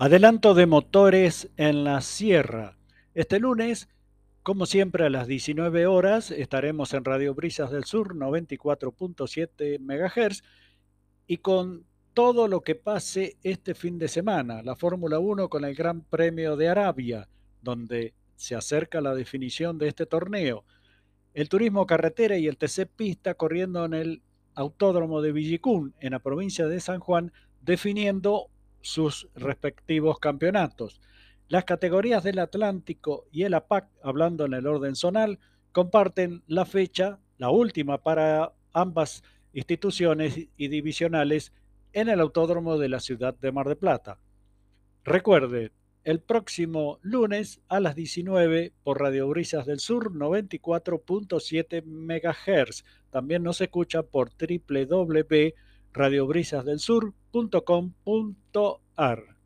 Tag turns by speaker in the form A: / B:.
A: Adelanto de motores en la sierra. Este lunes, como siempre a las 19 horas, estaremos en Radio Brisas del Sur 94.7 MHz y con todo lo que pase este fin de semana, la Fórmula 1 con el Gran Premio de Arabia, donde se acerca la definición de este torneo, el turismo carretera y el TC Pista corriendo en el Autódromo de Villicún, en la provincia de San Juan, definiendo sus respectivos campeonatos. Las categorías del Atlántico y el APAC, hablando en el orden zonal, comparten la fecha, la última para ambas instituciones y divisionales en el Autódromo de la ciudad de Mar de Plata. Recuerde, el próximo lunes a las 19 por Radio Brisas del Sur 94.7 MHz. También nos escucha por www radiobrisasdelsur.com.ar